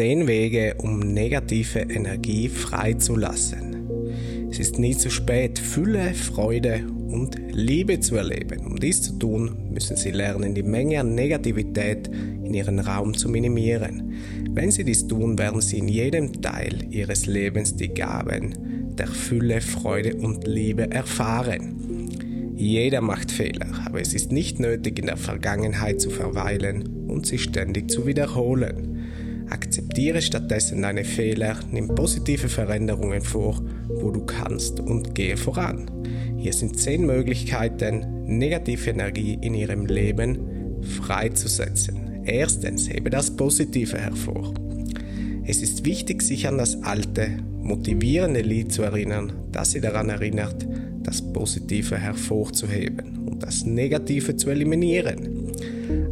Zehn Wege, um negative Energie freizulassen. Es ist nie zu spät, Fülle, Freude und Liebe zu erleben. Um dies zu tun, müssen Sie lernen, die Menge an Negativität in Ihren Raum zu minimieren. Wenn Sie dies tun, werden Sie in jedem Teil Ihres Lebens die Gaben der Fülle, Freude und Liebe erfahren. Jeder macht Fehler, aber es ist nicht nötig, in der Vergangenheit zu verweilen und sie ständig zu wiederholen. Akzeptiere stattdessen deine Fehler, nimm positive Veränderungen vor, wo du kannst und gehe voran. Hier sind zehn Möglichkeiten, negative Energie in ihrem Leben freizusetzen. Erstens, hebe das Positive hervor. Es ist wichtig, sich an das alte, motivierende Lied zu erinnern, das sie daran erinnert, das Positive hervorzuheben und das Negative zu eliminieren.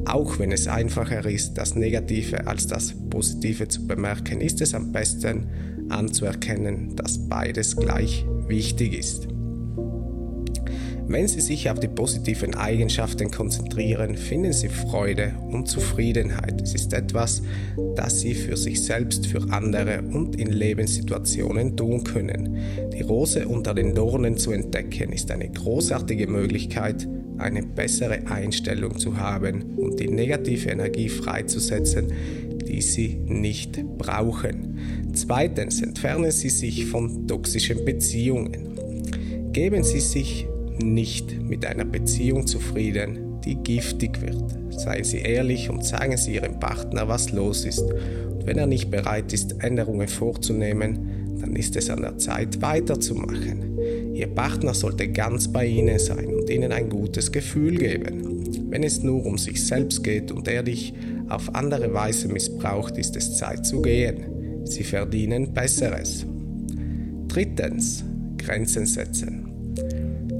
Auch wenn es einfacher ist, das Negative als das Positive zu bemerken, ist es am besten anzuerkennen, dass beides gleich wichtig ist. Wenn Sie sich auf die positiven Eigenschaften konzentrieren, finden Sie Freude und Zufriedenheit. Es ist etwas, das Sie für sich selbst, für andere und in Lebenssituationen tun können. Die Rose unter den Dornen zu entdecken, ist eine großartige Möglichkeit, eine bessere Einstellung zu haben und die negative Energie freizusetzen, die Sie nicht brauchen. Zweitens, entfernen Sie sich von toxischen Beziehungen. Geben Sie sich nicht mit einer Beziehung zufrieden, die giftig wird. Seien Sie ehrlich und sagen Sie Ihrem Partner, was los ist. Und wenn er nicht bereit ist, Änderungen vorzunehmen, dann ist es an der Zeit, weiterzumachen. Ihr Partner sollte ganz bei Ihnen sein und Ihnen ein gutes Gefühl geben. Wenn es nur um sich selbst geht und er dich auf andere Weise missbraucht, ist es Zeit zu gehen. Sie verdienen Besseres. Drittens, Grenzen setzen.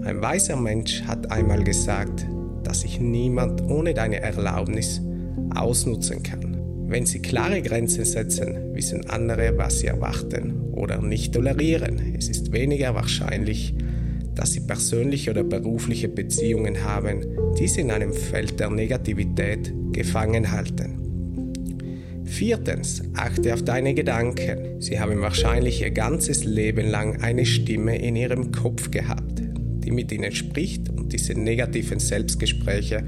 Ein weiser Mensch hat einmal gesagt, dass sich niemand ohne deine Erlaubnis ausnutzen kann. Wenn sie klare Grenzen setzen, wissen andere, was sie erwarten oder nicht tolerieren. Es ist weniger wahrscheinlich, dass sie persönliche oder berufliche Beziehungen haben, die sie in einem Feld der Negativität gefangen halten. Viertens, achte auf deine Gedanken. Sie haben wahrscheinlich ihr ganzes Leben lang eine Stimme in ihrem Kopf gehabt die mit ihnen spricht und diese negativen Selbstgespräche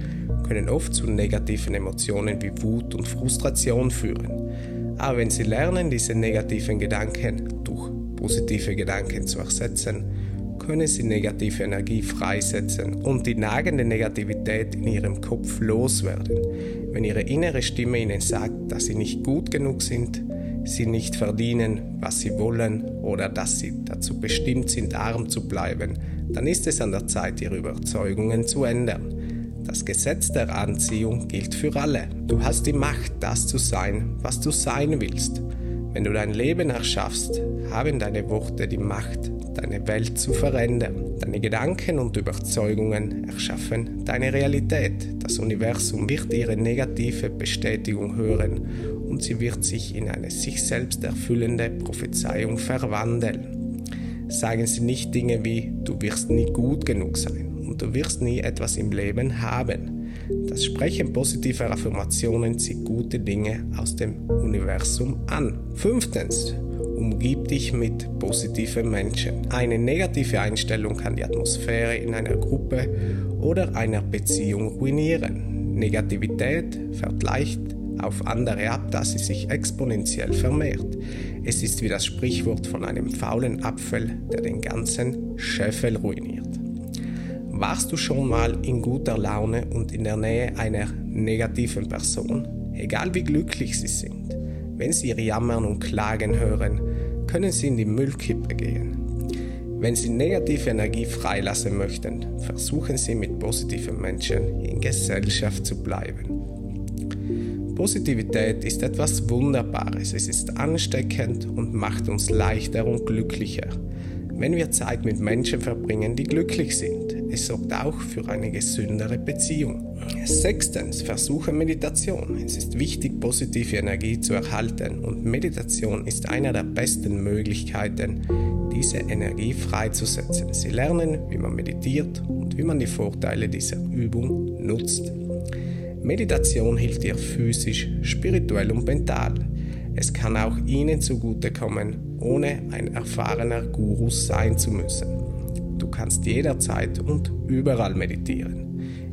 können oft zu negativen Emotionen wie Wut und Frustration führen. Aber wenn sie lernen, diese negativen Gedanken positive Gedanken zu ersetzen, können sie negative Energie freisetzen und die nagende Negativität in ihrem Kopf loswerden. Wenn ihre innere Stimme ihnen sagt, dass sie nicht gut genug sind, sie nicht verdienen, was sie wollen oder dass sie dazu bestimmt sind, arm zu bleiben, dann ist es an der Zeit, ihre Überzeugungen zu ändern. Das Gesetz der Anziehung gilt für alle. Du hast die Macht, das zu sein, was du sein willst. Wenn du dein Leben erschaffst, haben deine Worte die Macht, deine Welt zu verändern. Deine Gedanken und Überzeugungen erschaffen deine Realität. Das Universum wird ihre negative Bestätigung hören und sie wird sich in eine sich selbst erfüllende Prophezeiung verwandeln sagen sie nicht Dinge wie du wirst nie gut genug sein und du wirst nie etwas im Leben haben. Das Sprechen positiver Affirmationen zieht gute Dinge aus dem Universum an. Fünftens, umgib dich mit positiven Menschen. Eine negative Einstellung kann die Atmosphäre in einer Gruppe oder einer Beziehung ruinieren. Negativität vergleicht auf andere ab, dass sie sich exponentiell vermehrt. Es ist wie das Sprichwort von einem faulen Apfel, der den ganzen Scheffel ruiniert. Warst du schon mal in guter Laune und in der Nähe einer negativen Person? Egal wie glücklich sie sind, wenn sie ihr Jammern und Klagen hören, können sie in die Müllkippe gehen. Wenn Sie negative Energie freilassen möchten, versuchen Sie mit positiven Menschen in Gesellschaft zu bleiben. Positivität ist etwas Wunderbares. Es ist ansteckend und macht uns leichter und glücklicher. Wenn wir Zeit mit Menschen verbringen, die glücklich sind, es sorgt auch für eine gesündere Beziehung. Sechstens, versuche Meditation. Es ist wichtig, positive Energie zu erhalten und Meditation ist eine der besten Möglichkeiten, diese Energie freizusetzen. Sie lernen, wie man meditiert und wie man die Vorteile dieser Übung nutzt. Meditation hilft dir physisch, spirituell und mental. Es kann auch Ihnen zugutekommen, ohne ein erfahrener Guru sein zu müssen. Du kannst jederzeit und überall meditieren.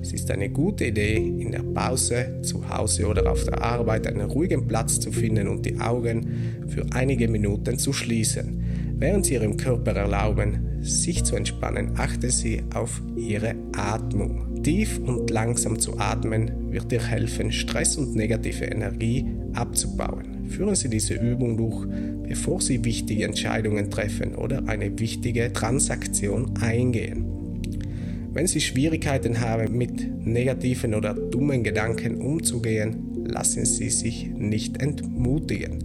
Es ist eine gute Idee, in der Pause, zu Hause oder auf der Arbeit einen ruhigen Platz zu finden und die Augen für einige Minuten zu schließen. Während Sie Ihrem Körper erlauben, sich zu entspannen, achten Sie auf Ihre Atmung. Tief und langsam zu atmen wird dir helfen, Stress und negative Energie abzubauen. Führen Sie diese Übung durch, bevor Sie wichtige Entscheidungen treffen oder eine wichtige Transaktion eingehen. Wenn Sie Schwierigkeiten haben, mit negativen oder dummen Gedanken umzugehen, lassen Sie sich nicht entmutigen.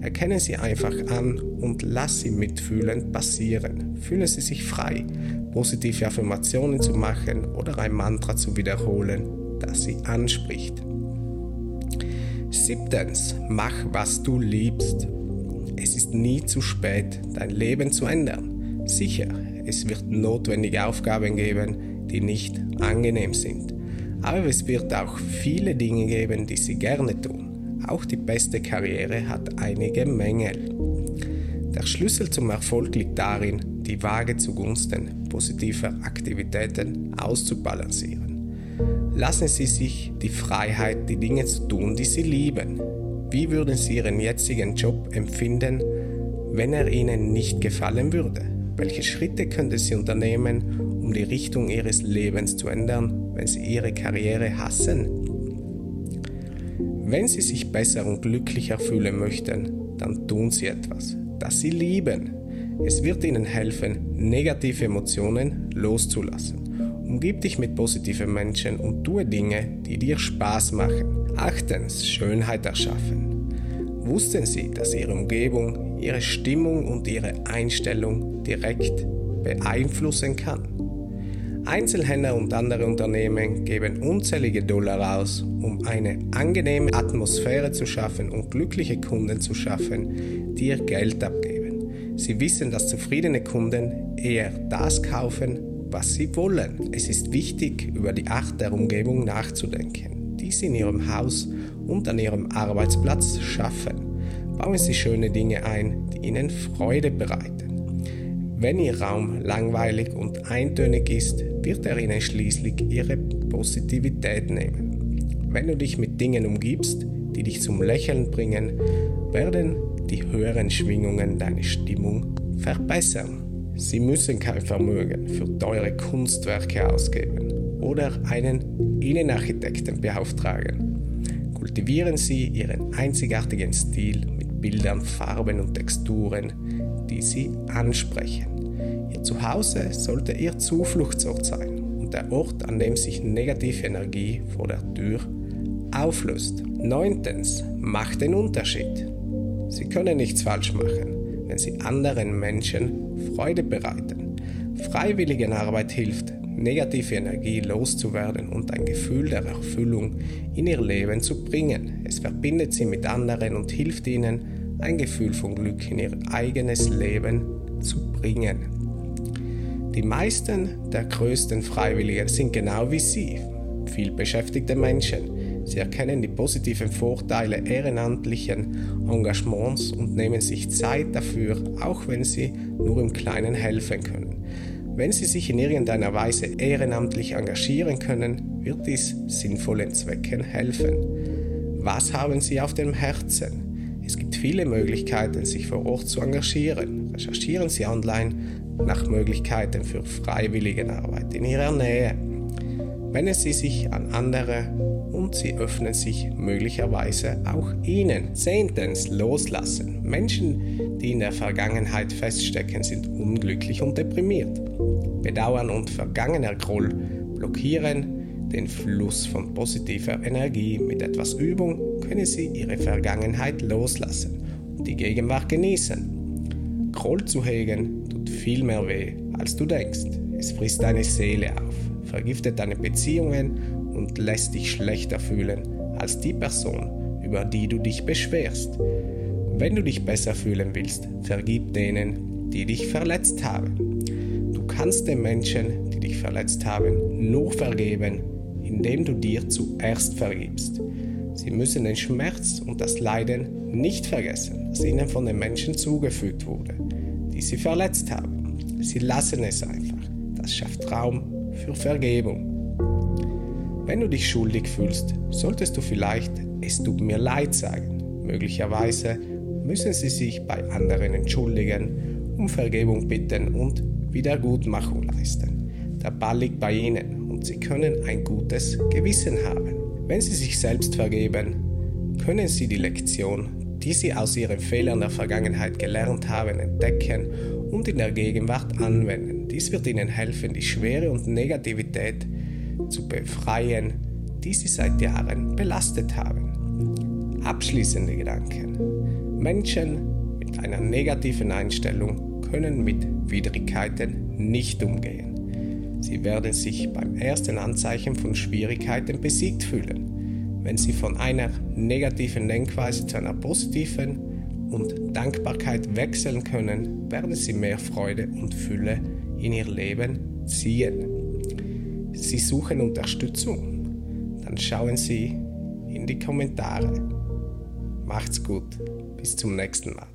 Erkennen Sie einfach an und lassen Sie mitfühlend passieren. Fühlen Sie sich frei, positive Affirmationen zu machen oder ein Mantra zu wiederholen, das Sie anspricht. Siebtens, mach, was du liebst. Es ist nie zu spät, dein Leben zu ändern. Sicher, es wird notwendige Aufgaben geben, die nicht angenehm sind. Aber es wird auch viele Dinge geben, die sie gerne tun. Auch die beste Karriere hat einige Mängel. Der Schlüssel zum Erfolg liegt darin, die Waage zugunsten positiver Aktivitäten auszubalancieren. Lassen Sie sich die Freiheit, die Dinge zu tun, die Sie lieben. Wie würden Sie Ihren jetzigen Job empfinden, wenn er Ihnen nicht gefallen würde? Welche Schritte könnten Sie unternehmen, um die Richtung Ihres Lebens zu ändern, wenn Sie Ihre Karriere hassen? Wenn Sie sich besser und glücklicher fühlen möchten, dann tun Sie etwas, das Sie lieben. Es wird Ihnen helfen, negative Emotionen loszulassen. Umgib dich mit positiven Menschen und tue Dinge, die dir Spaß machen. Achtens, Schönheit erschaffen. Wussten Sie, dass Ihre Umgebung, Ihre Stimmung und Ihre Einstellung direkt beeinflussen kann? Einzelhändler und andere Unternehmen geben unzählige Dollar aus, um eine angenehme Atmosphäre zu schaffen und glückliche Kunden zu schaffen, die ihr Geld abgeben. Sie wissen, dass zufriedene Kunden eher das kaufen, was sie wollen. Es ist wichtig, über die Art der Umgebung nachzudenken, die sie in ihrem Haus und an ihrem Arbeitsplatz schaffen. Bauen Sie schöne Dinge ein, die Ihnen Freude bereiten. Wenn Ihr Raum langweilig und eintönig ist, wird er Ihnen schließlich Ihre Positivität nehmen. Wenn du dich mit Dingen umgibst, die dich zum Lächeln bringen, werden die höheren Schwingungen deine Stimmung verbessern. Sie müssen kein Vermögen für teure Kunstwerke ausgeben oder einen Innenarchitekten beauftragen. Kultivieren Sie Ihren einzigartigen Stil mit Bildern, Farben und Texturen, die Sie ansprechen. Ihr Zuhause sollte Ihr Zufluchtsort sein und der Ort, an dem sich negative Energie vor der Tür auflöst. Neuntens, macht den Unterschied. Sie können nichts falsch machen wenn sie anderen Menschen Freude bereiten. Freiwilligenarbeit hilft, negative Energie loszuwerden und ein Gefühl der Erfüllung in ihr Leben zu bringen. Es verbindet sie mit anderen und hilft ihnen, ein Gefühl von Glück in ihr eigenes Leben zu bringen. Die meisten der größten Freiwilligen sind genau wie Sie, viel beschäftigte Menschen, Sie erkennen die positiven Vorteile ehrenamtlichen Engagements und nehmen sich Zeit dafür, auch wenn sie nur im Kleinen helfen können. Wenn Sie sich in irgendeiner Weise ehrenamtlich engagieren können, wird dies sinnvollen Zwecken helfen. Was haben Sie auf dem Herzen? Es gibt viele Möglichkeiten, sich vor Ort zu engagieren. Recherchieren Sie online nach Möglichkeiten für Freiwilligenarbeit in Ihrer Nähe. Wenden Sie sich an andere und sie öffnen sich möglicherweise auch ihnen. Zehntens, loslassen. Menschen, die in der Vergangenheit feststecken, sind unglücklich und deprimiert. Bedauern und vergangener Groll blockieren den Fluss von positiver Energie. Mit etwas Übung können sie ihre Vergangenheit loslassen und die Gegenwart genießen. Groll zu hegen tut viel mehr weh, als du denkst. Es frisst deine Seele auf, vergiftet deine Beziehungen und lässt dich schlechter fühlen als die Person, über die du dich beschwerst. Wenn du dich besser fühlen willst, vergib denen, die dich verletzt haben. Du kannst den Menschen, die dich verletzt haben, nur vergeben, indem du dir zuerst vergibst. Sie müssen den Schmerz und das Leiden nicht vergessen, das ihnen von den Menschen zugefügt wurde, die sie verletzt haben. Sie lassen es einfach. Das schafft Raum für Vergebung. Wenn du dich schuldig fühlst, solltest du vielleicht es tut mir leid sagen. Möglicherweise müssen sie sich bei anderen entschuldigen, um Vergebung bitten und Wiedergutmachung leisten. Der Ball liegt bei ihnen und sie können ein gutes Gewissen haben. Wenn sie sich selbst vergeben, können sie die Lektion, die sie aus ihren Fehlern der Vergangenheit gelernt haben, entdecken und in der Gegenwart anwenden. Dies wird ihnen helfen, die Schwere und Negativität zu befreien, die sie seit Jahren belastet haben. Abschließende Gedanken. Menschen mit einer negativen Einstellung können mit Widrigkeiten nicht umgehen. Sie werden sich beim ersten Anzeichen von Schwierigkeiten besiegt fühlen. Wenn Sie von einer negativen Denkweise zu einer positiven und Dankbarkeit wechseln können, werden Sie mehr Freude und Fülle in Ihr Leben ziehen. Sie suchen Unterstützung, dann schauen Sie in die Kommentare. Macht's gut, bis zum nächsten Mal.